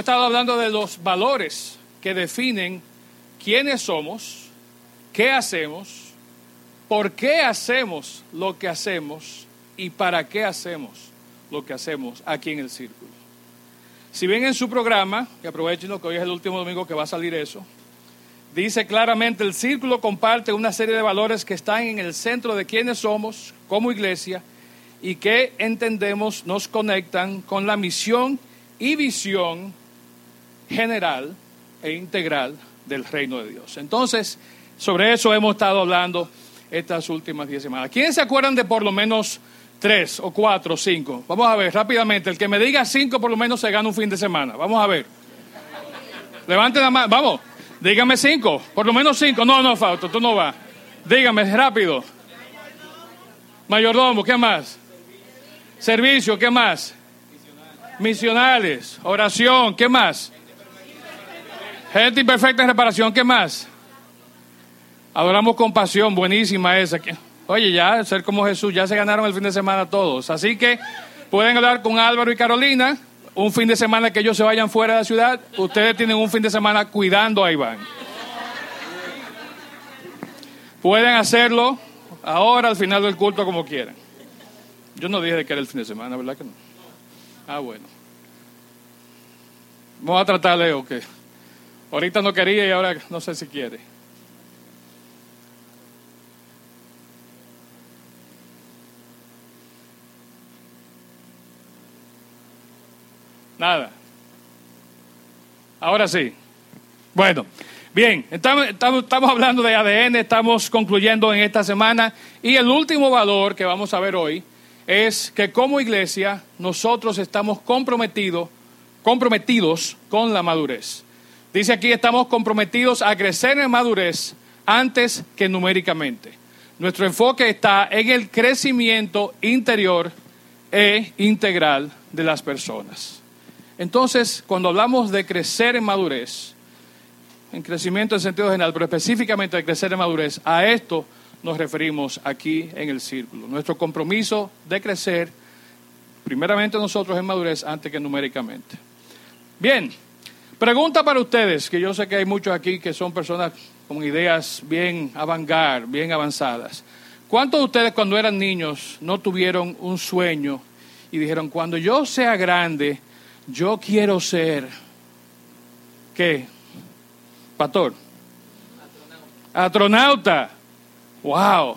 Hemos estado hablando de los valores que definen quiénes somos, qué hacemos, por qué hacemos lo que hacemos y para qué hacemos lo que hacemos aquí en el círculo. Si bien en su programa, que aprovechen que hoy es el último domingo que va a salir eso, dice claramente el círculo comparte una serie de valores que están en el centro de quiénes somos como iglesia y que entendemos nos conectan con la misión y visión general e integral del reino de Dios. Entonces, sobre eso hemos estado hablando estas últimas diez semanas. ¿Quiénes se acuerdan de por lo menos tres o cuatro o cinco? Vamos a ver rápidamente. El que me diga cinco por lo menos se gana un fin de semana. Vamos a ver. Levanten la mano. Vamos. Dígame cinco. Por lo menos cinco. No, no, Fausto, tú no vas. Dígame rápido. Mayordomo, ¿qué más? Servicio, ¿qué más? Misionales, oración, ¿qué más? Gente imperfecta en reparación, ¿qué más? Adoramos compasión, buenísima esa. Oye, ya, ser como Jesús, ya se ganaron el fin de semana todos. Así que pueden hablar con Álvaro y Carolina. Un fin de semana que ellos se vayan fuera de la ciudad, ustedes tienen un fin de semana cuidando a Iván. Pueden hacerlo ahora, al final del culto, como quieran. Yo no dije que era el fin de semana, ¿verdad que no? Ah, bueno. Vamos a tratar, Leo, que ahorita no quería y ahora no sé si quiere. Nada. Ahora sí. Bueno, bien, estamos, estamos, hablando de ADN, estamos concluyendo en esta semana y el último valor que vamos a ver hoy es que como iglesia nosotros estamos comprometidos, comprometidos con la madurez. Dice aquí, estamos comprometidos a crecer en madurez antes que numéricamente. Nuestro enfoque está en el crecimiento interior e integral de las personas. Entonces, cuando hablamos de crecer en madurez, en crecimiento en sentido general, pero específicamente de crecer en madurez, a esto nos referimos aquí en el círculo. Nuestro compromiso de crecer, primeramente nosotros en madurez, antes que numéricamente. Bien, pregunta para ustedes, que yo sé que hay muchos aquí que son personas con ideas bien avangar, bien avanzadas. ¿Cuántos de ustedes cuando eran niños no tuvieron un sueño y dijeron, cuando yo sea grande, yo quiero ser, ¿qué? Pastor. Astronauta. Wow.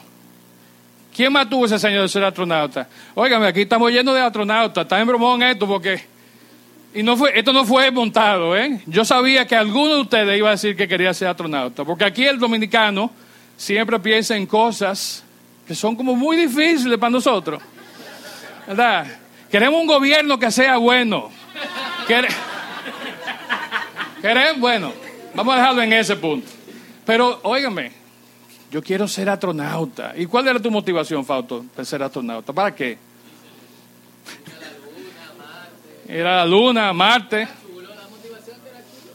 ¿Quién más tuvo ese sueño de ser astronauta? Óigame, aquí estamos llenos de astronautas. Está en bromón esto porque... Y no fue, esto no fue montado, ¿eh? Yo sabía que alguno de ustedes iba a decir que quería ser astronauta. Porque aquí el dominicano siempre piensa en cosas que son como muy difíciles para nosotros. ¿Verdad? Queremos un gobierno que sea bueno. ¿Queremos? Bueno, vamos a dejarlo en ese punto. Pero, óigame, yo quiero ser astronauta. ¿Y cuál era tu motivación, Fausto, de ser astronauta? ¿Para qué? Era la luna, Marte.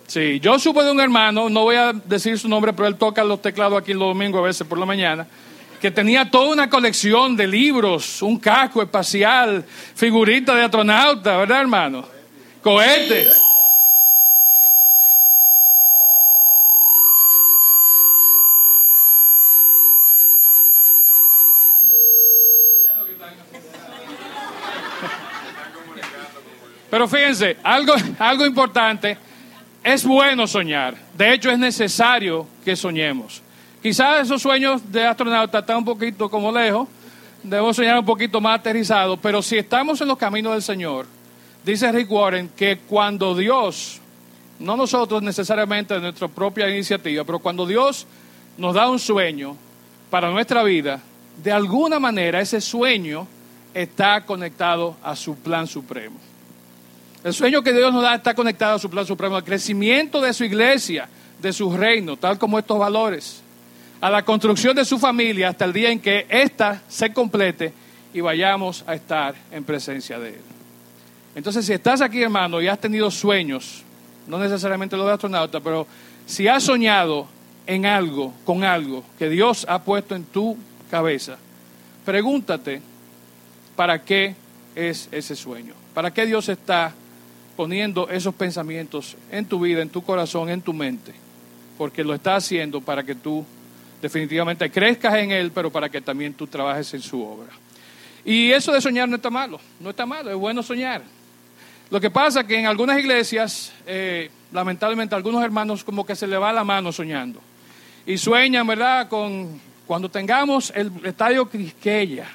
Sí, yo supe de un hermano, no voy a decir su nombre, pero él toca los teclados aquí los domingos a veces por la mañana, que tenía toda una colección de libros, un casco espacial, figuritas de astronauta, ¿verdad, hermano? Cohete. Pero fíjense, algo, algo importante, es bueno soñar. De hecho, es necesario que soñemos. Quizás esos sueños de astronauta están un poquito como lejos, debemos soñar un poquito más aterrizado, pero si estamos en los caminos del Señor, dice Rick Warren que cuando Dios, no nosotros necesariamente de nuestra propia iniciativa, pero cuando Dios nos da un sueño para nuestra vida, de alguna manera ese sueño está conectado a su plan supremo. El sueño que Dios nos da está conectado a su plan supremo, al crecimiento de su iglesia, de su reino, tal como estos valores, a la construcción de su familia hasta el día en que ésta se complete y vayamos a estar en presencia de Él. Entonces, si estás aquí, hermano, y has tenido sueños, no necesariamente lo de astronauta, pero si has soñado en algo, con algo que Dios ha puesto en tu cabeza, pregúntate para qué es ese sueño, para qué Dios está poniendo esos pensamientos en tu vida, en tu corazón, en tu mente, porque lo está haciendo para que tú definitivamente crezcas en Él, pero para que también tú trabajes en su obra. Y eso de soñar no está malo, no está malo, es bueno soñar. Lo que pasa es que en algunas iglesias, eh, lamentablemente, algunos hermanos como que se le va la mano soñando. Y sueñan, ¿verdad?, con cuando tengamos el estadio Quisqueya.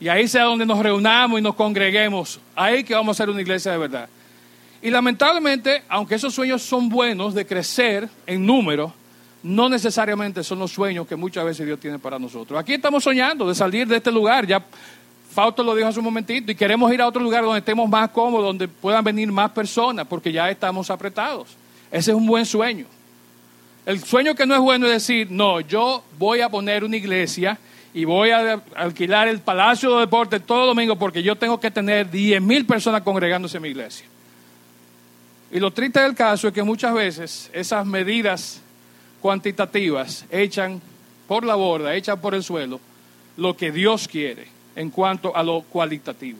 Y ahí sea donde nos reunamos y nos congreguemos. Ahí que vamos a ser una iglesia de verdad. Y lamentablemente, aunque esos sueños son buenos de crecer en número, no necesariamente son los sueños que muchas veces Dios tiene para nosotros. Aquí estamos soñando de salir de este lugar. Ya Fausto lo dijo hace un momentito y queremos ir a otro lugar donde estemos más cómodos, donde puedan venir más personas, porque ya estamos apretados. Ese es un buen sueño. El sueño que no es bueno es decir, no, yo voy a poner una iglesia y voy a alquilar el Palacio de Deportes todo domingo porque yo tengo que tener 10 mil personas congregándose en mi iglesia. Y lo triste del caso es que muchas veces esas medidas cuantitativas echan por la borda, echan por el suelo lo que Dios quiere en cuanto a lo cualitativo.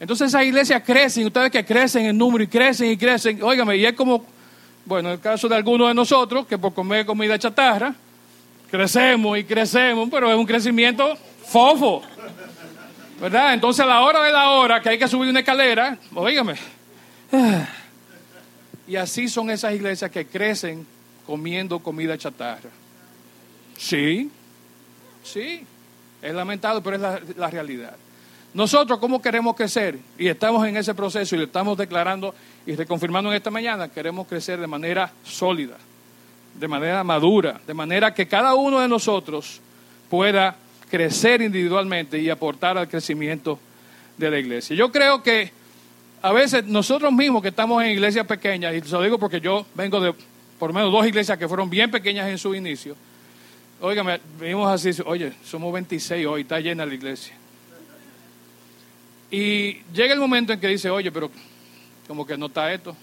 Entonces esas iglesias crecen, ustedes que crecen en número y crecen y crecen, óigame, y es como, bueno, en el caso de algunos de nosotros, que por comer comida chatarra, crecemos y crecemos, pero es un crecimiento fofo, ¿verdad? Entonces a la hora de la hora que hay que subir una escalera, óigame, y así son esas iglesias que crecen comiendo comida chatarra. Sí, sí, es lamentable, pero es la, la, realidad. Nosotros, ¿cómo queremos crecer? Y estamos en ese proceso y lo estamos declarando y reconfirmando en esta mañana, queremos crecer de manera sólida, de manera madura, de manera que cada uno de nosotros pueda crecer individualmente y aportar al crecimiento de la iglesia. Yo creo que a veces nosotros mismos que estamos en iglesias pequeñas, y se lo digo porque yo vengo de por lo menos dos iglesias que fueron bien pequeñas en su inicio. Óigame, vimos así, oye, somos 26 hoy, está llena la iglesia. Y llega el momento en que dice, oye, pero como que no está esto.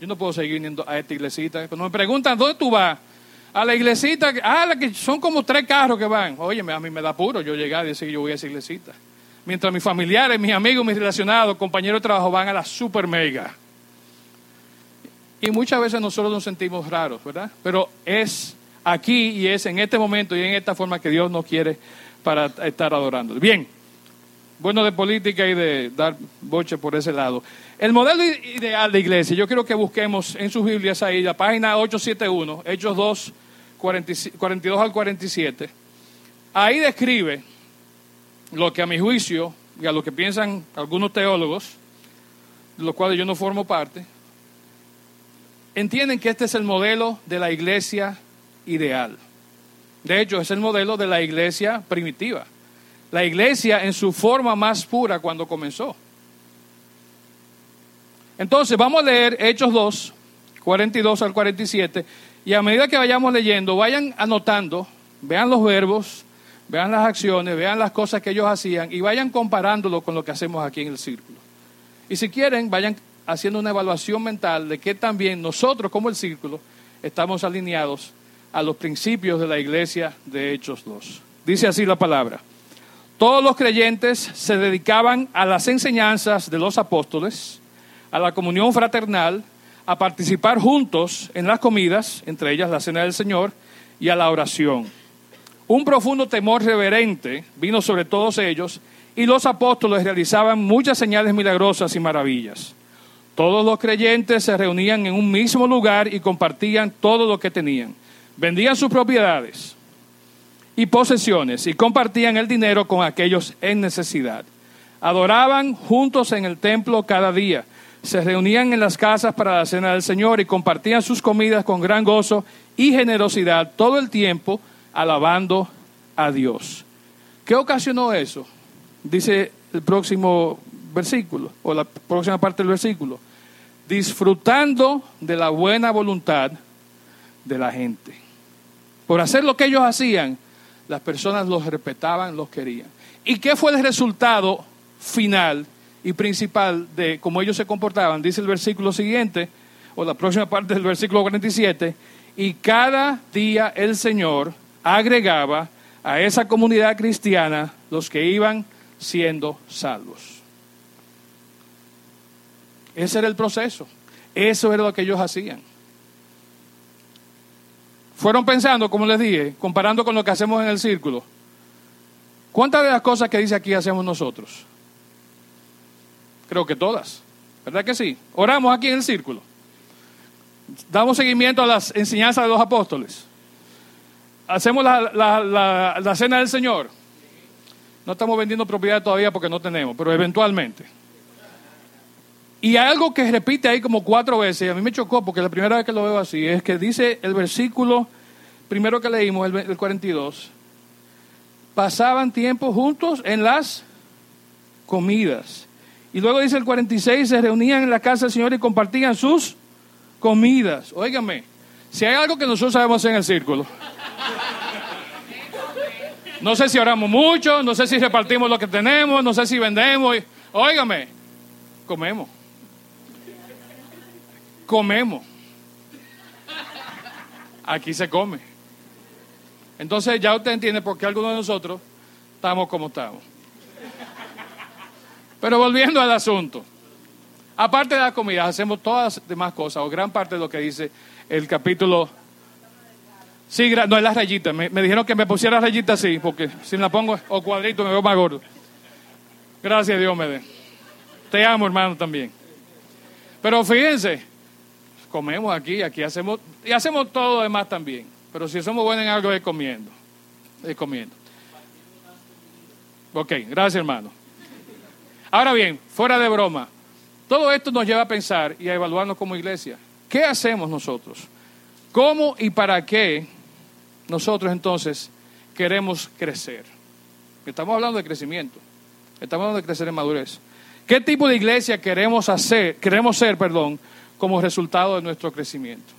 Yo no puedo seguir viniendo a esta iglesita. Cuando me preguntan, ¿dónde tú vas? A la iglesita, ah, la que son como tres carros que van. Oye, a mí me da puro yo llegar y decir yo voy a esa iglesita. Mientras mis familiares, mis amigos, mis relacionados, compañeros de trabajo van a la super mega. Y muchas veces nosotros nos sentimos raros, ¿verdad? Pero es aquí y es en este momento y en esta forma que Dios nos quiere para estar adorando. Bien, bueno de política y de dar boche por ese lado. El modelo ideal de iglesia, yo quiero que busquemos en sus Biblias ahí, la página 871, Hechos 2, 42 al 47. Ahí describe lo que a mi juicio y a lo que piensan algunos teólogos, de los cuales yo no formo parte, entienden que este es el modelo de la iglesia ideal. De hecho, es el modelo de la iglesia primitiva. La iglesia en su forma más pura cuando comenzó. Entonces, vamos a leer Hechos 2, 42 al 47, y a medida que vayamos leyendo, vayan anotando, vean los verbos, vean las acciones, vean las cosas que ellos hacían y vayan comparándolo con lo que hacemos aquí en el círculo. Y si quieren, vayan haciendo una evaluación mental de que también nosotros como el círculo estamos alineados a los principios de la iglesia de Hechos 2. Dice así la palabra. Todos los creyentes se dedicaban a las enseñanzas de los apóstoles, a la comunión fraternal, a participar juntos en las comidas, entre ellas la cena del Señor, y a la oración. Un profundo temor reverente vino sobre todos ellos y los apóstoles realizaban muchas señales milagrosas y maravillas. Todos los creyentes se reunían en un mismo lugar y compartían todo lo que tenían. Vendían sus propiedades y posesiones y compartían el dinero con aquellos en necesidad. Adoraban juntos en el templo cada día. Se reunían en las casas para la cena del Señor y compartían sus comidas con gran gozo y generosidad todo el tiempo, alabando a Dios. ¿Qué ocasionó eso? Dice el próximo versículo, o la próxima parte del versículo, disfrutando de la buena voluntad de la gente. Por hacer lo que ellos hacían, las personas los respetaban, los querían. ¿Y qué fue el resultado final y principal de cómo ellos se comportaban? Dice el versículo siguiente, o la próxima parte del versículo 47, y cada día el Señor agregaba a esa comunidad cristiana los que iban siendo salvos. Ese era el proceso. Eso era lo que ellos hacían. Fueron pensando, como les dije, comparando con lo que hacemos en el círculo. ¿Cuántas de las cosas que dice aquí hacemos nosotros? Creo que todas. ¿Verdad que sí? Oramos aquí en el círculo. Damos seguimiento a las enseñanzas de los apóstoles. Hacemos la, cena del Señor. No estamos vendiendo propiedad todavía porque no tenemos, pero eventualmente. Y algo que repite ahí como cuatro veces, y a mí me chocó porque la primera vez que lo veo así, es que dice el versículo primero que leímos, el, el 42, pasaban tiempo juntos en las comidas. Y luego dice el 46, se reunían en la casa del Señor y compartían sus comidas. Óigame, si hay algo que nosotros sabemos en el círculo. No sé si oramos mucho, no sé si repartimos lo que tenemos, no sé si vendemos. Óigame, comemos comemos. Aquí se come. Entonces ya usted entiende por qué algunos de nosotros estamos como estamos. Pero volviendo al asunto. Aparte de la comida, hacemos todas las demás cosas, o gran parte de lo que dice el capítulo. Sí, no es la rayita. Me, dijeron que me pusiera rayita así, porque si me la pongo o cuadrito me veo más gordo. Gracias Dios me dé. Te amo, hermano, también. Pero fíjense, comemos aquí, aquí hacemos, y hacemos todo lo demás también. Pero si somos buenos en algo es comiendo, es comiendo. Ok, gracias hermano. Ahora bien, fuera de broma, todo esto nos lleva a pensar y a evaluarnos como iglesia. ¿Qué hacemos nosotros? ¿Cómo y para qué nosotros entonces queremos crecer? Estamos hablando de crecimiento, estamos hablando de crecer en madurez. ¿Qué tipo de iglesia queremos hacer, queremos ser, perdón, como resultado de nuestro crecimiento.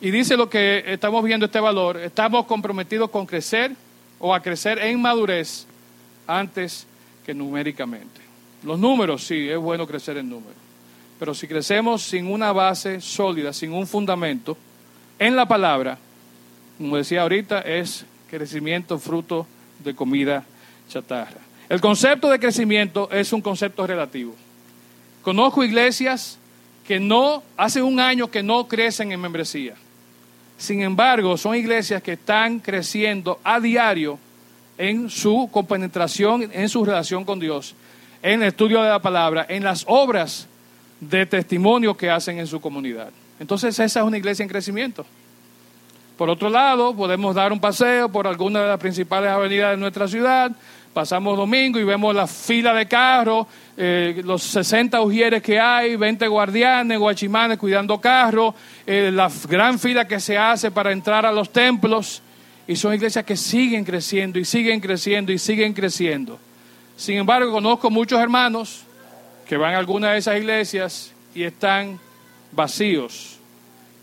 Y dice lo que estamos viendo este valor, estamos comprometidos con crecer o a crecer en madurez antes que numéricamente. Los números, sí, es bueno crecer en números, pero si crecemos sin una base sólida, sin un fundamento en la palabra, como decía ahorita, es crecimiento fruto de comida chatarra. El concepto de crecimiento es un concepto relativo. Conozco iglesias que no, hace un año que no crecen en membresía. Sin embargo, son iglesias que están creciendo a diario en su compenetración, en su relación con Dios, en el estudio de la palabra, en las obras de testimonio que hacen en su comunidad. Entonces esa es una iglesia en crecimiento. Por otro lado, podemos dar un paseo por alguna de las principales avenidas de nuestra ciudad, pasamos domingo y vemos la fila de carros, eh, los 60 ujieres que hay, 20 guardianes, guachimanes cuidando carros, eh, la gran fila que se hace para entrar a los templos. Y son iglesias que siguen creciendo y siguen creciendo y siguen creciendo. Sin embargo, conozco muchos hermanos que van a alguna de esas iglesias y están vacíos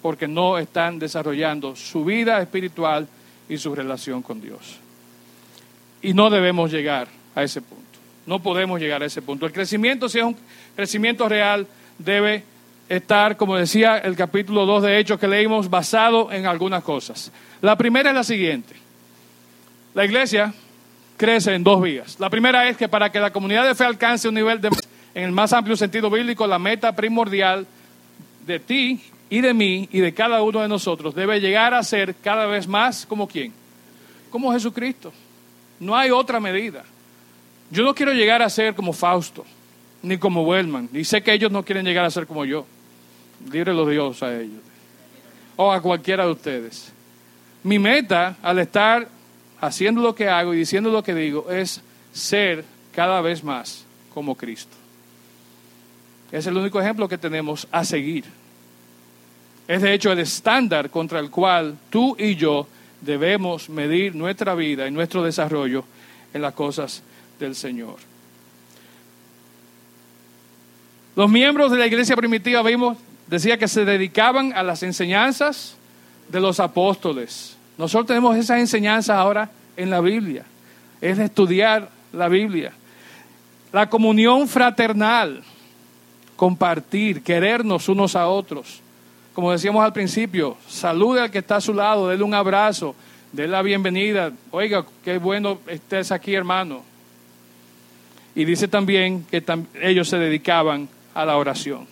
porque no están desarrollando su vida espiritual y su relación con Dios. Y no debemos llegar a ese punto. No podemos llegar a ese punto. El crecimiento, si es un crecimiento real, debe estar, como decía el capítulo 2 de Hechos que leímos, basado en algunas cosas. La primera es la siguiente. La iglesia crece en dos vías. La primera es que para que la comunidad de fe alcance un nivel de, en el más amplio sentido bíblico, la meta primordial de ti y de mí y de cada uno de nosotros debe llegar a ser cada vez más como quién? Como Jesucristo. No hay otra medida. Yo no quiero llegar a ser como Fausto, ni como Wellman, y sé que ellos no quieren llegar a ser como yo. Líbrelo Dios a ellos. O a cualquiera de ustedes. Mi meta al estar haciendo lo que hago y diciendo lo que digo es ser cada vez más como Cristo. Es el único ejemplo que tenemos a seguir. Es de hecho el estándar contra el cual tú y yo debemos medir nuestra vida y nuestro desarrollo en las cosas del Señor. Los miembros de la iglesia primitiva vimos, decía que se dedicaban a las enseñanzas de los apóstoles. Nosotros tenemos esas enseñanzas ahora en la Biblia. Es estudiar la Biblia. La comunión fraternal, compartir, querernos unos a otros. Como decíamos al principio, salude al que está a su lado, déle un abrazo, déle la bienvenida. Oiga, qué bueno estés aquí, hermano. Y dice también que ellos se dedicaban a la oración.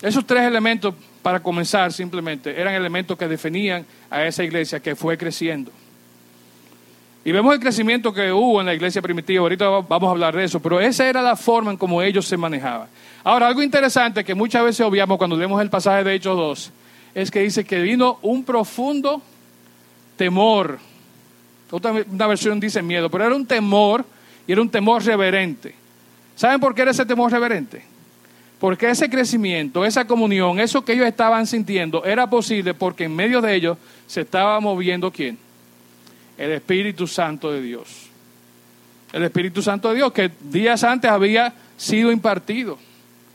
Esos tres elementos, para comenzar simplemente, eran elementos que definían a esa iglesia que fue creciendo. Y vemos el crecimiento que hubo en la iglesia primitiva, ahorita vamos a hablar de eso, pero esa era la forma en cómo ellos se manejaban. Ahora, algo interesante que muchas veces obviamos cuando leemos el pasaje de Hechos 2, es que dice que vino un profundo temor. Otra, una versión dice miedo, pero era un temor y era un temor reverente. ¿Saben por qué era ese temor reverente? Porque ese crecimiento, esa comunión, eso que ellos estaban sintiendo, era posible porque en medio de ellos se estaba moviendo quién? el Espíritu Santo de Dios. El Espíritu Santo de Dios que días antes había sido impartido.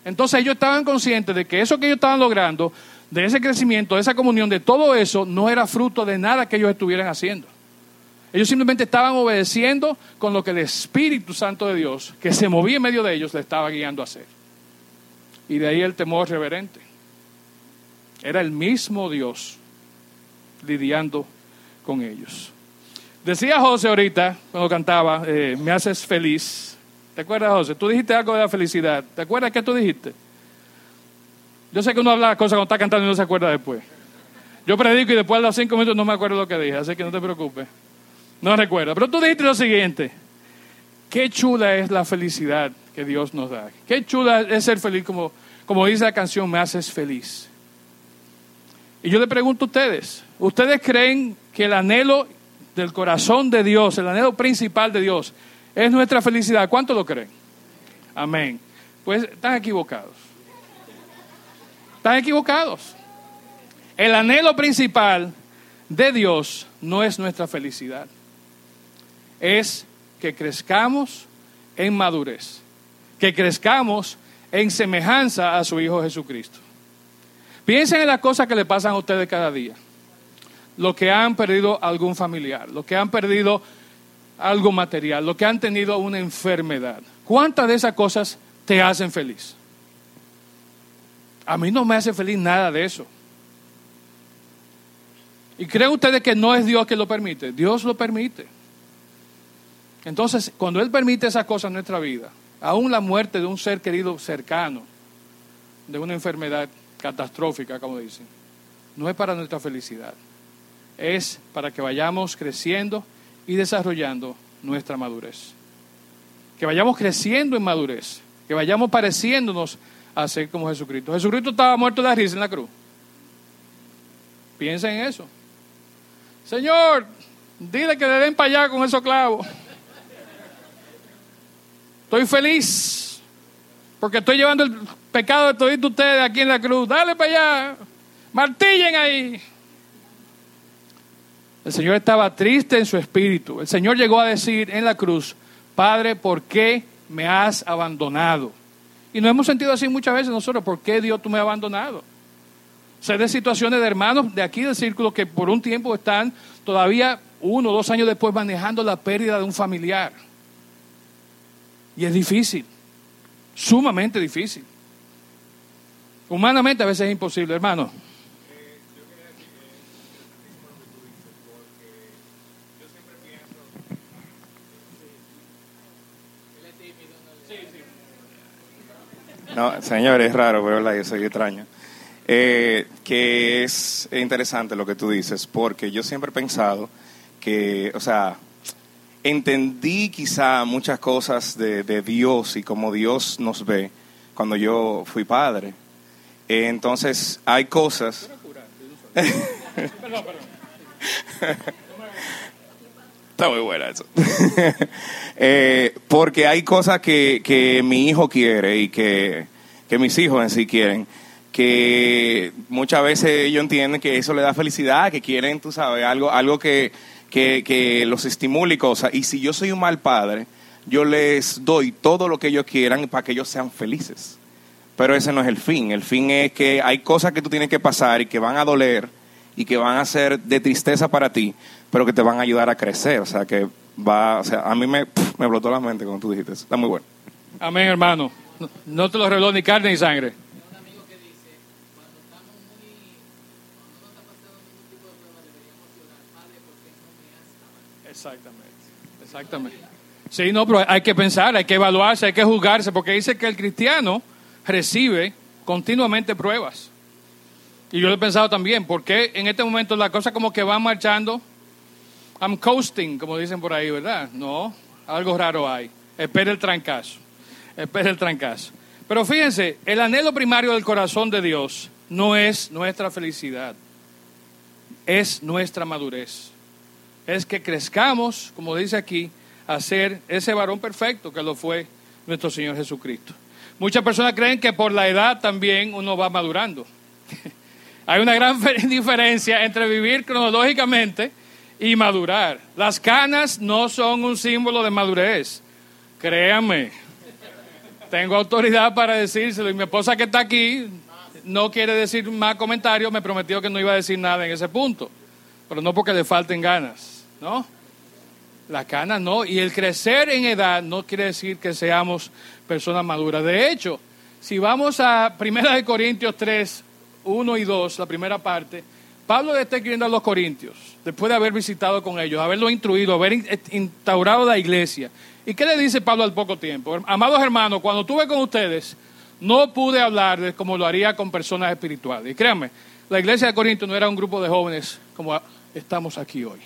Entonces ellos estaban conscientes de que eso que ellos estaban logrando, de ese crecimiento, de esa comunión, de todo eso, no era fruto de nada que ellos estuvieran haciendo. Ellos simplemente estaban obedeciendo con lo que el Espíritu Santo de Dios, que se movía en medio de ellos, le estaba guiando a hacer. Y de ahí el temor reverente. Era el mismo Dios lidiando con ellos. Decía José ahorita, cuando cantaba, eh, me haces feliz. ¿Te acuerdas, José? Tú dijiste algo de la felicidad. ¿Te acuerdas qué tú dijiste? Yo sé que uno habla las cosas cuando está cantando y no se acuerda después. Yo predico y después de los cinco minutos no me acuerdo lo que dije, así que no te preocupes. No recuerdo. Pero tú dijiste lo siguiente. Qué chula es la felicidad que Dios nos da. Qué chula es ser feliz, como, como dice la canción, me haces feliz. Y yo le pregunto a ustedes, ¿ustedes creen que el anhelo del corazón de Dios, el anhelo principal de Dios, es nuestra felicidad. ¿Cuánto lo creen? Amén. Pues están equivocados. Están equivocados. El anhelo principal de Dios no es nuestra felicidad. Es que crezcamos en madurez. Que crezcamos en semejanza a su Hijo Jesucristo. Piensen en las cosas que le pasan a ustedes cada día los que han perdido algún familiar, los que han perdido algo material, los que han tenido una enfermedad. ¿Cuántas de esas cosas te hacen feliz? A mí no me hace feliz nada de eso. ¿Y creen ustedes que no es Dios que lo permite? Dios lo permite. Entonces, cuando Él permite esas cosas en nuestra vida, aún la muerte de un ser querido cercano, de una enfermedad catastrófica, como dicen, no es para nuestra felicidad es para que vayamos creciendo y desarrollando nuestra madurez. Que vayamos creciendo en madurez, que vayamos pareciéndonos a ser como Jesucristo. Jesucristo estaba muerto de risa en la cruz. Piensa en eso. Señor, dile que le den para allá con esos clavos. Estoy feliz porque estoy llevando el pecado de todos ustedes aquí en la cruz. Dale para allá. Martillen ahí. El Señor estaba triste en su espíritu. El Señor llegó a decir en la cruz, Padre, ¿por qué me has abandonado? Y nos hemos sentido así muchas veces nosotros, ¿por qué Dios tú me has abandonado? Sé de situaciones de hermanos de aquí del círculo que por un tiempo están todavía uno o dos años después manejando la pérdida de un familiar. Y es difícil, sumamente difícil. Humanamente a veces es imposible, hermano. No, señor, es raro, pero ¿verdad? yo soy extraño. Eh, que es interesante lo que tú dices, porque yo siempre he pensado que, o sea, entendí quizá muchas cosas de, Dios y cómo Dios nos ve cuando yo fui padre. Eh, entonces, hay cosas... Está muy buena eso. Eh, porque hay cosas que, que, mi hijo quiere y que, que mis hijos en sí quieren, que muchas veces ellos entienden que eso le da felicidad, que quieren, tú sabes, algo, algo que, que, que los estimule y cosas. Y si yo soy un mal padre, yo les doy todo lo que ellos quieran para que ellos sean felices. Pero ese no es el fin. El fin es que hay cosas que tú tienes que pasar y que van a doler y que van a ser de tristeza para ti, pero que te van a ayudar a crecer. O sea, que va, o sea, a mí me, me explotó la mente cuando tú dijiste Está muy bueno. Amén, hermano. No, te lo reveló ni carne ni sangre. Exactamente, exactamente. Sí, no, pero hay que pensar, hay que evaluarse, hay que juzgarse, porque dice que el cristiano recibe continuamente pruebas. Y yo lo he pensado también, porque en este momento la cosa como que va marchando, I'm coasting, como dicen por ahí, ¿verdad? No, algo raro hay. Espera el trancazo, espera el trancazo. Pero fíjense, el anhelo primario del corazón de Dios no es nuestra felicidad, es nuestra madurez. Es que crezcamos, como dice aquí, a ser ese varón perfecto que lo fue nuestro Señor Jesucristo. Muchas personas creen que por la edad también uno va madurando. Hay una gran diferencia entre vivir cronológicamente y madurar. Las canas no son un símbolo de madurez. Créanme, tengo autoridad para decírselo y mi esposa que está aquí no quiere decir más comentarios, me prometió que no iba a decir nada en ese punto, pero no porque le falten ganas, ¿no? La cana no. Y el crecer en edad no quiere decir que seamos personas maduras. De hecho, si vamos a Primera de Corintios 3, 1 y 2, la primera parte, Pablo le está escribiendo a los corintios, después de haber visitado con ellos, haberlo instruido, haber instaurado la iglesia. ¿Y qué le dice Pablo al poco tiempo? Amados hermanos, cuando estuve con ustedes, no pude hablarles como lo haría con personas espirituales. Y créanme, la iglesia de Corinto no era un grupo de jóvenes como estamos aquí hoy.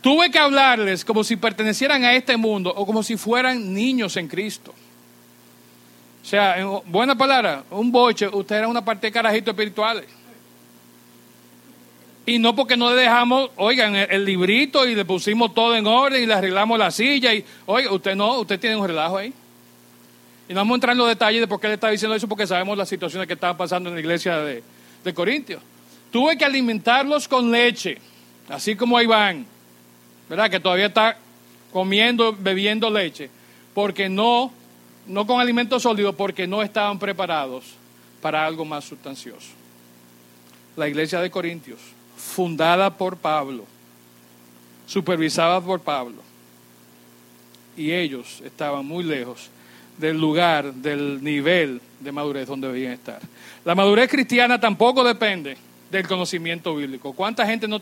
Tuve que hablarles como si pertenecieran a este mundo o como si fueran niños en Cristo. O sea, en buena palabra, un boche, usted era una parte de carajitos espirituales. Y no porque no le dejamos, oigan, el, librito y le pusimos todo en orden y le arreglamos la silla. Y, oiga, usted no, usted tiene un relajo ahí. Y no vamos a entrar en los detalles de por qué le está diciendo eso, porque sabemos las situaciones que estaban pasando en la iglesia de, de Corintios. Tuve que alimentarlos con leche, así como a Iván. ¿verdad? Que todavía está comiendo, bebiendo leche, porque no, no con alimentos sólidos, porque no estaban preparados para algo más sustancioso. La iglesia de Corintios, fundada por Pablo, supervisada por Pablo, y ellos estaban muy lejos del lugar, del nivel de madurez donde debían estar. La madurez cristiana tampoco depende del conocimiento bíblico. ¿Cuánta gente no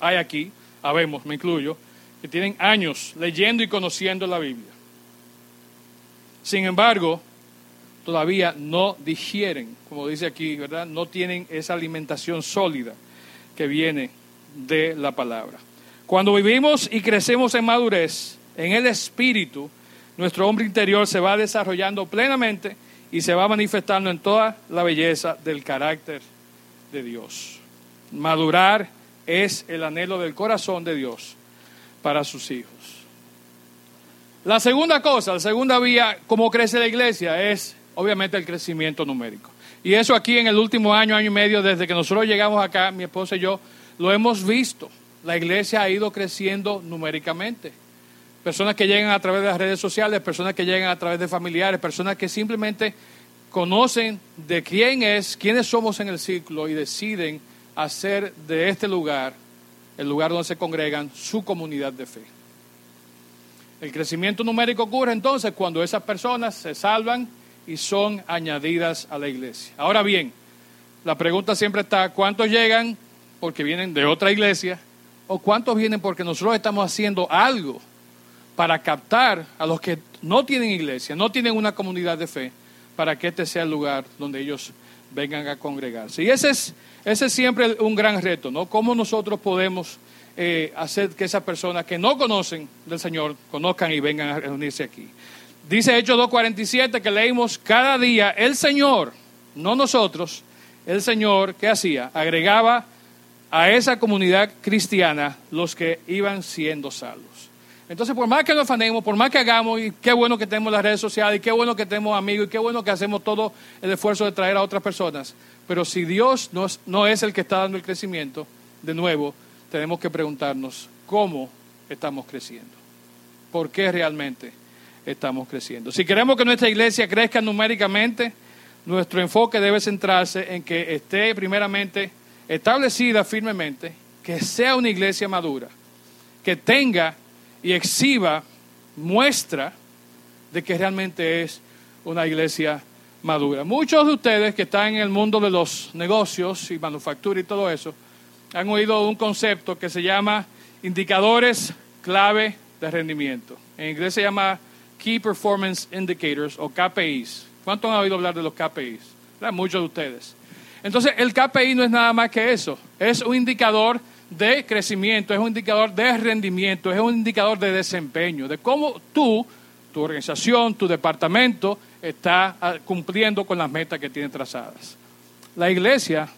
hay aquí habemos, me incluyo, que tienen años leyendo y conociendo la Biblia. Sin embargo, todavía no digieren, como dice aquí, ¿verdad? No tienen esa alimentación sólida que viene de la palabra. Cuando vivimos y crecemos en madurez, en el espíritu, nuestro hombre interior se va desarrollando plenamente y se va manifestando en toda la belleza del carácter de Dios. Madurar es el anhelo del corazón de Dios para sus hijos. La segunda cosa, la segunda vía, cómo crece la iglesia, es obviamente el crecimiento numérico. Y eso aquí en el último año, año y medio, desde que nosotros llegamos acá, mi esposa y yo, lo hemos visto. La iglesia ha ido creciendo numéricamente. Personas que llegan a través de las redes sociales, personas que llegan a través de familiares, personas que simplemente conocen de quién es, quiénes somos en el ciclo y deciden hacer de este lugar el lugar donde se congregan su comunidad de fe. El crecimiento numérico ocurre entonces cuando esas personas se salvan y son añadidas a la iglesia. Ahora bien, la pregunta siempre está, ¿cuántos llegan porque vienen de otra iglesia? ¿O cuántos vienen porque nosotros estamos haciendo algo para captar a los que no tienen iglesia, no tienen una comunidad de fe, para que este sea el lugar donde ellos vengan a congregarse. Y ese es, ese es siempre un gran reto, ¿no? ¿Cómo nosotros podemos eh, hacer que esas personas que no conocen del Señor conozcan y vengan a reunirse aquí? Dice Hechos 2.47 que leímos cada día el Señor, no nosotros, el Señor, ¿qué hacía? Agregaba a esa comunidad cristiana los que iban siendo salvos. Entonces, por más que nos afanemos, por más que hagamos, y qué bueno que tenemos las redes sociales, y qué bueno que tenemos amigos, y qué bueno que hacemos todo el esfuerzo de traer a otras personas, pero si Dios no es, no es el que está dando el crecimiento, de nuevo, tenemos que preguntarnos cómo estamos creciendo, por qué realmente estamos creciendo. Si queremos que nuestra iglesia crezca numéricamente, nuestro enfoque debe centrarse en que esté primeramente establecida firmemente, que sea una iglesia madura, que tenga y exhiba muestra de que realmente es una iglesia madura. Muchos de ustedes que están en el mundo de los negocios y manufactura y todo eso, han oído un concepto que se llama indicadores clave de rendimiento. En inglés se llama Key Performance Indicators o KPIs. ¿Cuántos han oído hablar de los KPIs? Muchos de ustedes. Entonces, el KPI no es nada más que eso. Es un indicador de crecimiento, es un indicador de rendimiento, es un indicador de desempeño, de cómo tú, tu organización, tu departamento está ah, cumpliendo con las metas que tiene trazadas. La iglesia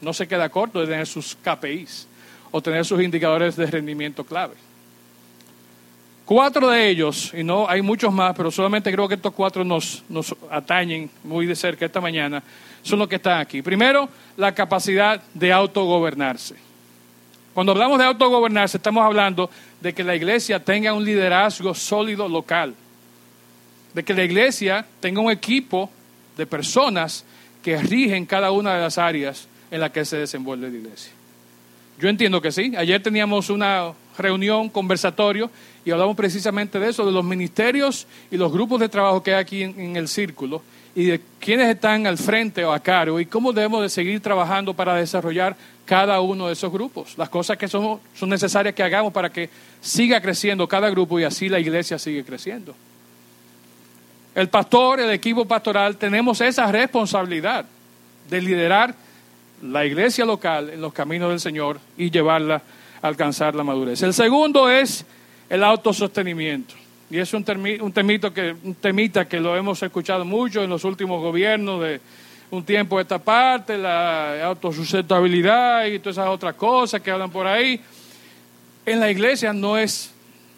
no se queda corto de tener sus KPIs o tener sus indicadores de rendimiento clave. Cuatro de ellos, y no hay muchos más, pero solamente creo que estos cuatro nos, nos atañen muy de cerca esta mañana, son los que están aquí. Primero, la capacidad de autogobernarse. Cuando hablamos de autogobernarse, estamos hablando de que la iglesia tenga un liderazgo sólido local, de que la iglesia tenga un equipo de personas que rigen cada una de las áreas en las que se desenvuelve la iglesia. Yo entiendo que sí. Ayer teníamos una reunión, conversatorio, y hablamos precisamente de eso, de los ministerios y los grupos de trabajo que hay aquí en, el círculo, y de quiénes están al frente o a cargo, y cómo debemos de seguir trabajando para desarrollar cada uno de esos grupos, las cosas que son, son necesarias que hagamos para que siga creciendo cada grupo y así la iglesia sigue creciendo. El pastor, el equipo pastoral, tenemos esa responsabilidad de liderar la iglesia local en los caminos del Señor y llevarla alcanzar la madurez. El segundo es el autosostenimiento. Y es un, temito que, un temita que lo hemos escuchado mucho en los últimos gobiernos de un tiempo de esta parte, la autosustentabilidad y todas esas otras cosas que hablan por ahí. En la iglesia no es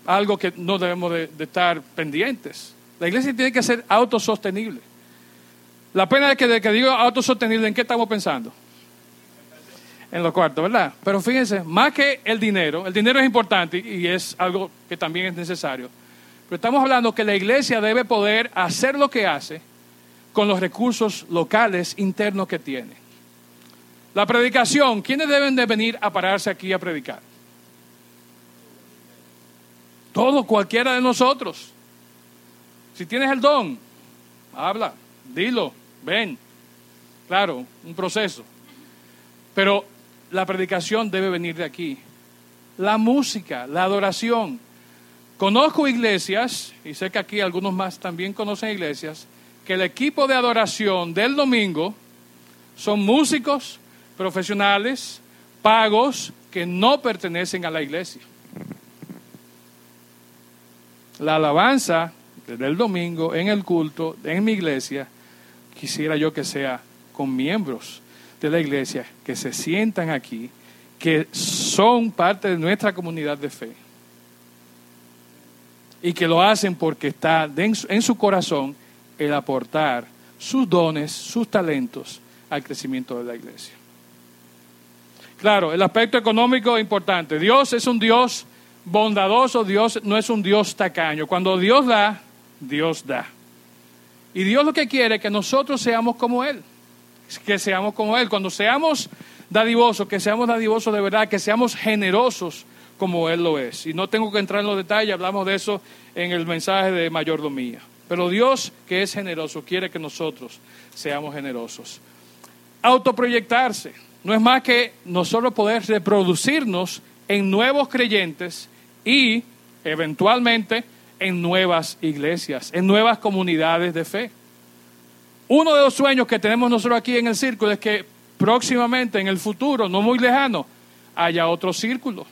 algo que no debemos de, de estar pendientes. La iglesia tiene que ser autosostenible. La pena es que de que digo autosostenible, ¿en qué estamos pensando? En los cuartos, ¿verdad? Pero fíjense, más que el dinero, el dinero es importante y es algo que también es necesario. Pero estamos hablando que la iglesia debe poder hacer lo que hace con los recursos locales internos que tiene. La predicación, ¿quiénes deben de venir a pararse aquí a predicar? Todo, cualquiera de nosotros. Si tienes el don, habla, dilo, ven. Claro, un proceso. Pero la predicación debe venir de aquí. La música, la adoración. Conozco iglesias, y sé que aquí algunos más también conocen iglesias, que el equipo de adoración del domingo son músicos profesionales, pagos, que no pertenecen a la iglesia. La alabanza del domingo en el culto, en mi iglesia, quisiera yo que sea con miembros de la iglesia que se sientan aquí, que son parte de nuestra comunidad de fe y que lo hacen porque está en su corazón el aportar sus dones, sus talentos al crecimiento de la iglesia. Claro, el aspecto económico es importante. Dios es un Dios bondadoso, Dios no es un Dios tacaño. Cuando Dios da, Dios da. Y Dios lo que quiere es que nosotros seamos como Él que seamos como Él. Cuando seamos dadivosos, que seamos dadivosos de verdad, que seamos generosos como Él lo es. Y no tengo que entrar en los detalles, hablamos de eso en el mensaje de mayordomía. Pero Dios, que es generoso, quiere que nosotros seamos generosos. Autoproyectarse no es más que nosotros poder reproducirnos en nuevos creyentes y eventualmente en nuevas iglesias, en nuevas comunidades de fe. Uno de los sueños que tenemos nosotros aquí en el círculo es que próximamente, en el futuro, no muy lejano, haya otro círculo.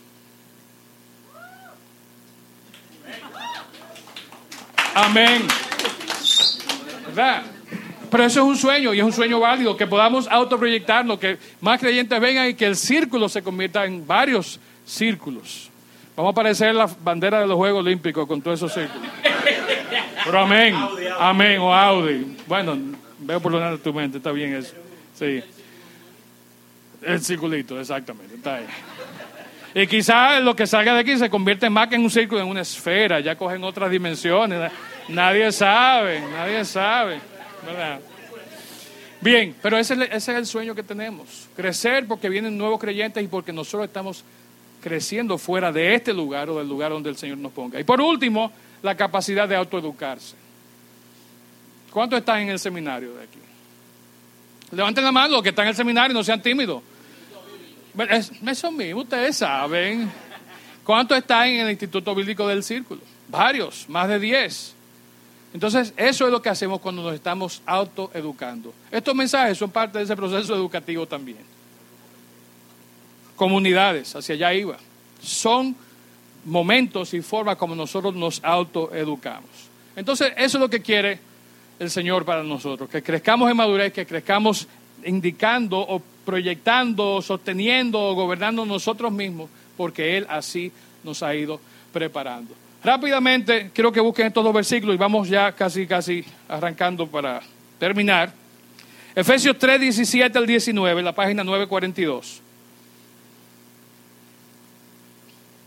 Amén. ¿Verdad? Pero eso es un sueño y es un sueño válido, que podamos autoproyectarnos, que más creyentes vengan y que el círculo se convierta en varios círculos. Vamos a aparecer la bandera de los Juegos Olímpicos con todos esos círculos. Pero amén, amén, o Audi. Bueno, Veo por lo menos tu mente, está bien eso. Sí. El circulito, exactamente, está ahí. Y quizás lo que salga de aquí se convierte más que en un círculo, en una esfera, ya cogen otras dimensiones. Nadie sabe, nadie sabe. ¿verdad? Bien, pero ese, ese es el sueño que tenemos. Crecer porque vienen nuevos creyentes y porque nosotros estamos creciendo fuera de este lugar o del lugar donde el Señor nos ponga. Y por último, la capacidad de autoeducarse. ¿Cuántos están en el seminario de aquí? Levanten la mano los que están en el seminario, no sean tímidos. Eso mismo, ustedes saben. ¿Cuántos están en el Instituto Bíblico del Círculo? Varios, más de 10. Entonces, eso es lo que hacemos cuando nos estamos autoeducando. Estos mensajes son parte de ese proceso educativo también. Comunidades, hacia allá iba. Son momentos y formas como nosotros nos autoeducamos. Entonces, eso es lo que quiere el Señor para nosotros, que crezcamos en madurez, que crezcamos indicando o proyectando, sosteniendo o gobernando nosotros mismos, porque Él así nos ha ido preparando. Rápidamente, quiero que busquen estos dos versículos y vamos ya casi, casi arrancando para terminar. Efesios 3, 17 al 19, la página 942.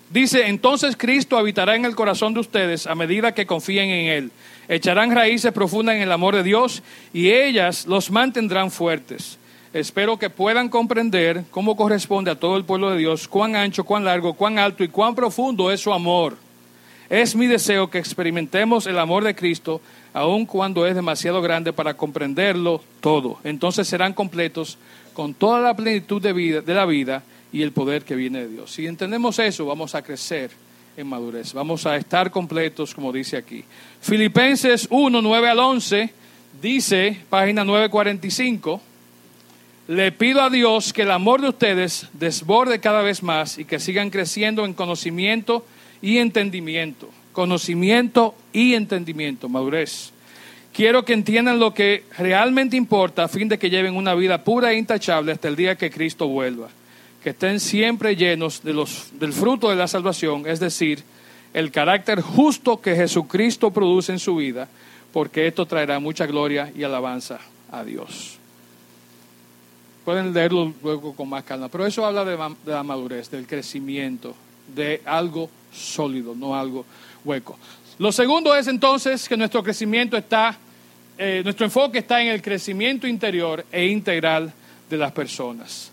Dice, entonces Cristo habitará en el corazón de ustedes a medida que confíen en Él. Echarán raíces profundas en el amor de Dios y ellas los mantendrán fuertes. Espero que puedan comprender cómo corresponde a todo el pueblo de Dios, cuán ancho, cuán largo, cuán alto y cuán profundo es su amor. Es mi deseo que experimentemos el amor de Cristo, aun cuando es demasiado grande para comprenderlo todo. Entonces serán completos con toda la plenitud de, vida, de la vida y el poder que viene de Dios. Si entendemos eso, vamos a crecer en madurez, vamos a estar completos, como dice aquí. Filipenses 1, 9 al 11, dice, página 945, le pido a Dios que el amor de ustedes desborde cada vez más y que sigan creciendo en conocimiento y entendimiento. Conocimiento y entendimiento, madurez. Quiero que entiendan lo que realmente importa a fin de que lleven una vida pura e intachable hasta el día que Cristo vuelva que estén siempre llenos de los, del fruto de la salvación, es decir, el carácter justo que Jesucristo produce en su vida, porque esto traerá mucha gloria y alabanza a Dios. Pueden leerlo luego con más calma, pero eso habla de, la madurez, del crecimiento, de algo sólido, no algo hueco. Lo segundo es entonces que nuestro crecimiento está, eh, nuestro enfoque está en el crecimiento interior e integral de las personas.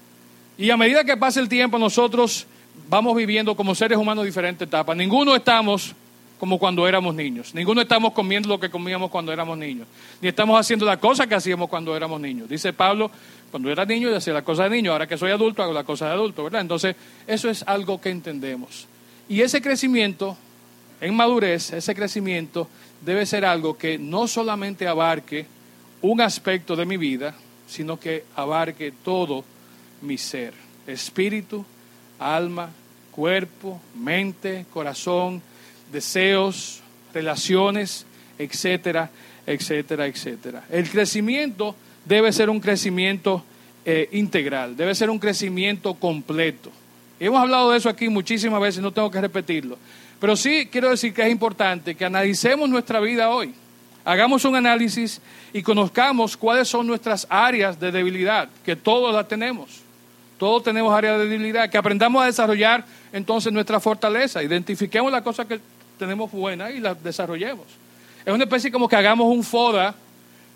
Y a medida que pasa el tiempo, nosotros vamos viviendo como seres humanos diferentes etapas. Ninguno estamos como cuando éramos niños. Ninguno estamos comiendo lo que comíamos cuando éramos niños. Ni estamos haciendo las cosas que hacíamos cuando éramos niños. Dice Pablo, cuando era niño yo hacía las cosas de niño, ahora que soy adulto hago las cosas de adulto, ¿verdad? Entonces, eso es algo que entendemos. Y ese crecimiento en madurez, ese crecimiento debe ser algo que no solamente abarque un aspecto de mi vida, sino que abarque todo mi ser, espíritu, alma, cuerpo, mente, corazón, deseos, relaciones, etcétera, etcétera, etcétera. El crecimiento debe ser un crecimiento eh, integral, debe ser un crecimiento completo. hemos hablado de eso aquí muchísimas veces, no tengo que repetirlo. Pero sí quiero decir que es importante que analicemos nuestra vida hoy. Hagamos un análisis y conozcamos cuáles son nuestras áreas de debilidad, que todos las tenemos. Todos tenemos áreas de debilidad, que aprendamos a desarrollar entonces nuestra fortaleza, identifiquemos las cosas que tenemos buenas y las desarrollemos. Es una especie como que hagamos un FODA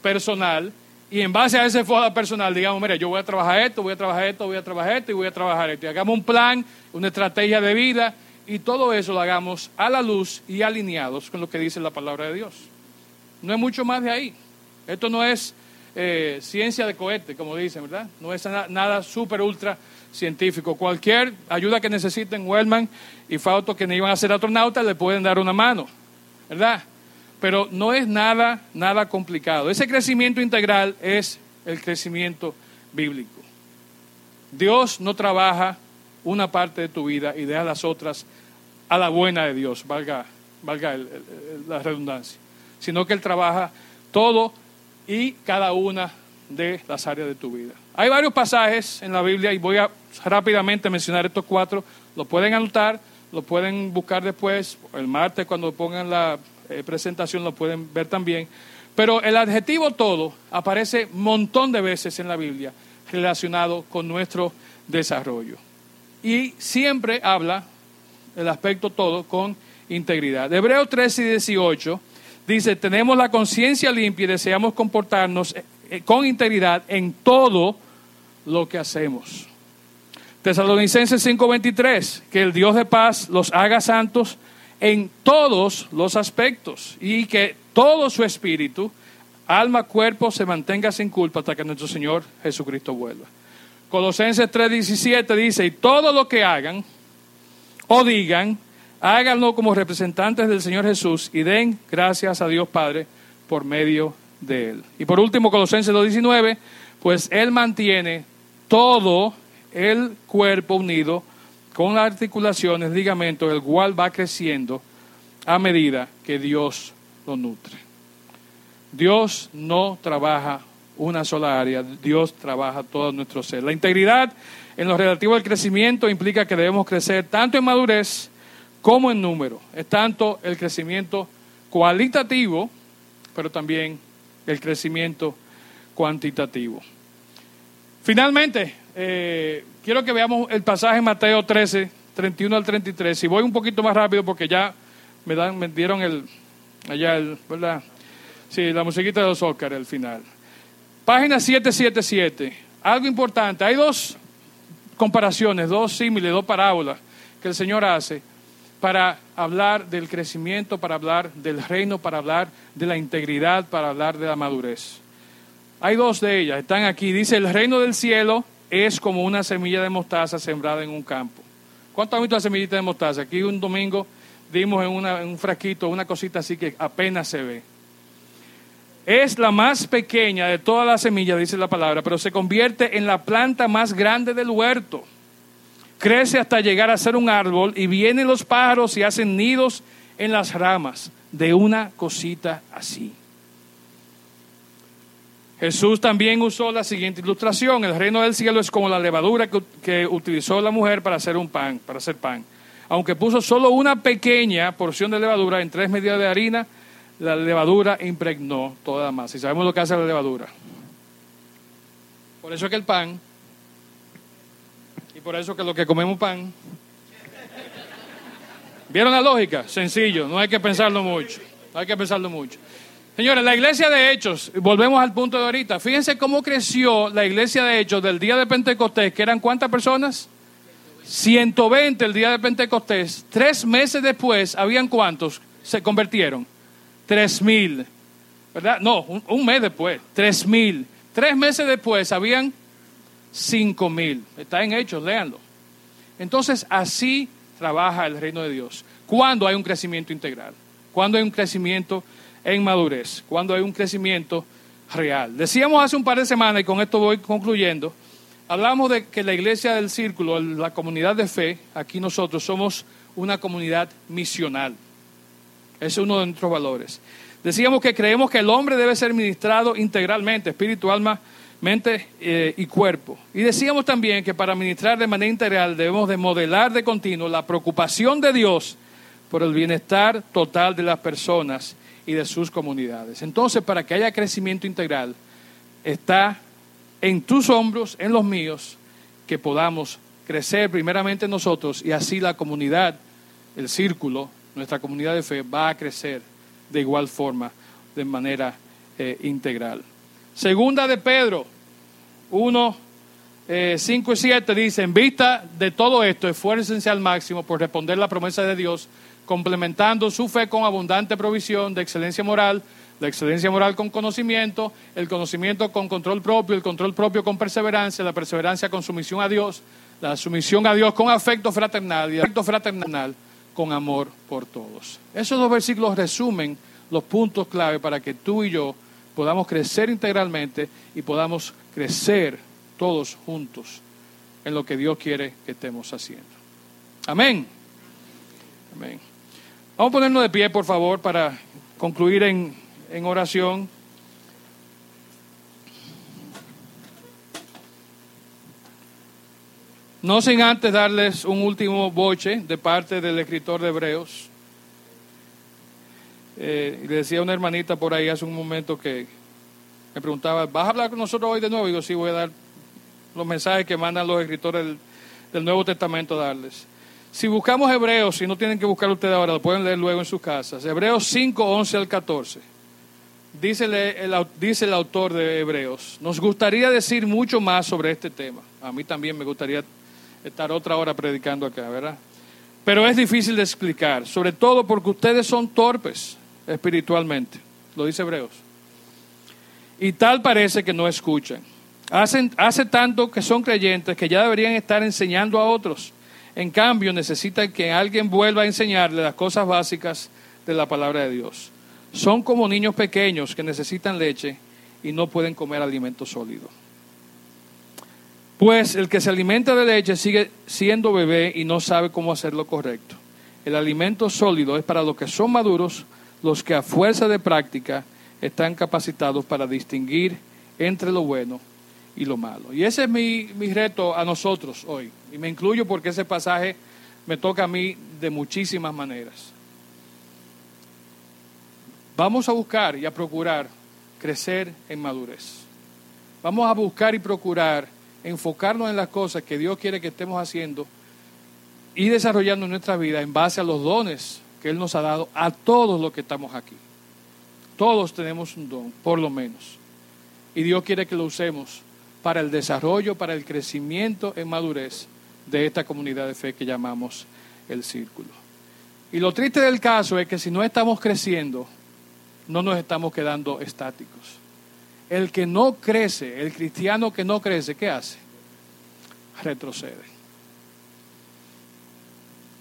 personal y en base a ese FODA personal digamos, mira, yo voy a trabajar esto, voy a trabajar esto, voy a trabajar esto y voy a trabajar esto. Y hagamos un plan, una estrategia de vida y todo eso lo hagamos a la luz y alineados con lo que dice la palabra de Dios. No es mucho más de ahí. Esto no es eh, ciencia de cohete, como dicen, ¿verdad? No es nada, súper ultra científico. Cualquier ayuda que necesiten, Wellman y Fausto, que no iban a ser astronautas, le pueden dar una mano, ¿verdad? Pero no es nada, nada complicado. Ese crecimiento integral es el crecimiento bíblico. Dios no trabaja una parte de tu vida y deja las otras a la buena de Dios, valga, valga la redundancia, sino que Él trabaja todo y cada una de las áreas de tu vida. Hay varios pasajes en la Biblia y voy a rápidamente mencionar estos cuatro. Lo pueden anotar, lo pueden buscar después, el martes cuando pongan la eh, presentación lo pueden ver también. Pero el adjetivo todo aparece un montón de veces en la Biblia relacionado con nuestro desarrollo. Y siempre habla el aspecto todo con integridad. Hebreos 13 y 18 dice, tenemos la conciencia limpia y deseamos comportarnos eh, eh, con integridad en todo lo que hacemos. Tesalonicenses 5:23, que el Dios de paz los haga santos en todos los aspectos y que todo su espíritu, alma, cuerpo se mantenga sin culpa hasta que nuestro Señor Jesucristo vuelva. Colosenses 3:17 dice, y todo lo que hagan o digan, Háganlo como representantes del Señor Jesús y den gracias a Dios Padre por medio de Él. Y por último, Colosenses 2.19, pues Él mantiene todo el cuerpo unido con las articulaciones, ligamentos, el cual va creciendo a medida que Dios lo nutre. Dios no trabaja una sola área, Dios trabaja todo nuestro ser. La integridad en lo relativo al crecimiento implica que debemos crecer tanto en madurez como en número. Es tanto el crecimiento cualitativo, pero también el crecimiento cuantitativo. Finalmente, eh, quiero que veamos el pasaje en Mateo 13, 31 al 33. Y voy un poquito más rápido porque ya me, dan, me dieron el, allá el, ¿verdad? Sí, la musiquita de los Oscar, el final. Página 777. Algo importante. Hay dos comparaciones, dos símiles, dos parábolas que el Señor hace para hablar del crecimiento, para hablar del reino, para hablar de la integridad, para hablar de la madurez. Hay dos de ellas, están aquí. Dice, el reino del cielo es como una semilla de mostaza sembrada en un campo. ¿Cuánto han visto la semillita de mostaza? Aquí un domingo dimos en, en un frasquito una cosita así que apenas se ve. Es la más pequeña de todas las semillas, dice la palabra, pero se convierte en la planta más grande del huerto. Crece hasta llegar a ser un árbol y vienen los pájaros y hacen nidos en las ramas de una cosita así. Jesús también usó la siguiente ilustración. El reino del cielo es como la levadura que, utilizó la mujer para hacer un pan, para hacer pan. Aunque puso solo una pequeña porción de levadura en tres medidas de harina, la levadura impregnó toda la masa. Y sabemos lo que hace la levadura. Por eso es que el pan, por eso que lo que comemos pan, ¿vieron la lógica? Sencillo, no hay que pensarlo mucho, no hay que pensarlo mucho. Señores, la iglesia de Hechos, volvemos al punto de ahorita, fíjense cómo creció la iglesia de Hechos del día de Pentecostés, que eran cuántas personas? 120 el día de Pentecostés. Tres meses después, ¿habían cuántos se convirtieron? Tres mil, ¿verdad? No, un, mes después, tres mil. Tres meses después habían cinco mil. Está en hechos, léanlo. Entonces, así trabaja el reino de Dios. Cuando hay un crecimiento integral, cuando hay un crecimiento en madurez, cuando hay un crecimiento real. Decíamos hace un par de semanas, y con esto voy concluyendo, hablamos de que la iglesia del círculo, la comunidad de fe, aquí nosotros somos una comunidad misional. Es uno de nuestros valores. Decíamos que creemos que el hombre debe ser ministrado integralmente, espíritu, alma, mente eh, y cuerpo. Y decíamos también que para ministrar de manera integral debemos de modelar de continuo la preocupación de Dios por el bienestar total de las personas y de sus comunidades. Entonces, para que haya crecimiento integral, está en tus hombros, en los míos, que podamos crecer primeramente nosotros y así la comunidad, el círculo, nuestra comunidad de fe va a crecer de igual forma, de manera eh, integral. Segunda de Pedro 1, 5 eh, y 7 dice, en vista de todo esto, esfuércense al máximo por responder la promesa de Dios, complementando su fe con abundante provisión de excelencia moral, la excelencia moral con conocimiento, el conocimiento con control propio, el control propio con perseverancia, la perseverancia con sumisión a Dios, la sumisión a Dios con afecto fraternal y afecto fraternal con amor por todos. Esos dos versículos resumen los puntos clave para que tú y yo podamos crecer integralmente y podamos crecer todos juntos en lo que Dios quiere que estemos haciendo. Amén. Amén. Vamos a ponernos de pie, por favor, para concluir en, en oración. No sin antes darles un último boche de parte del escritor de Hebreos. Eh, le decía a una hermanita por ahí hace un momento que me preguntaba, ¿vas a hablar con nosotros hoy de nuevo? Y digo, sí, voy a dar los mensajes que mandan los escritores del, Nuevo Testamento a darles. Si buscamos Hebreos, si no tienen que buscarlo ustedes ahora, lo pueden leer luego en sus casas. Hebreos 5, 11 al 14. Dice el, dice el autor de Hebreos, nos gustaría decir mucho más sobre este tema. A mí también me gustaría estar otra hora predicando acá, ¿verdad? Pero es difícil de explicar, sobre todo porque ustedes son torpes espiritualmente, lo dice Hebreos. Y tal parece que no escuchan. Hacen, hace tanto que son creyentes que ya deberían estar enseñando a otros. En cambio, necesitan que alguien vuelva a enseñarle las cosas básicas de la palabra de Dios. Son como niños pequeños que necesitan leche y no pueden comer alimento sólido. Pues el que se alimenta de leche sigue siendo bebé y no sabe cómo hacer lo correcto. El alimento sólido es para los que son maduros, los que a fuerza de práctica están capacitados para distinguir entre lo bueno y lo malo. Y ese es mi, mi reto a nosotros hoy. Y me incluyo porque ese pasaje me toca a mí de muchísimas maneras. Vamos a buscar y a procurar crecer en madurez. Vamos a buscar y procurar enfocarnos en las cosas que Dios quiere que estemos haciendo y desarrollando nuestra vida en base a los dones que Él nos ha dado a todos los que estamos aquí. Todos tenemos un don, por lo menos. Y Dios quiere que lo usemos para el desarrollo, para el crecimiento en madurez de esta comunidad de fe que llamamos el círculo. Y lo triste del caso es que si no estamos creciendo, no nos estamos quedando estáticos. El que no crece, el cristiano que no crece, ¿qué hace? Retrocede.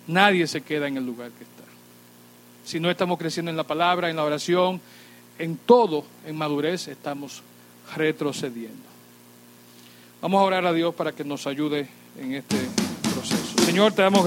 Nadie se queda en el lugar que está. Si no estamos creciendo en la palabra, en la oración, en todo, en madurez, estamos retrocediendo. Vamos a orar a Dios para que nos ayude en este proceso. Señor, te damos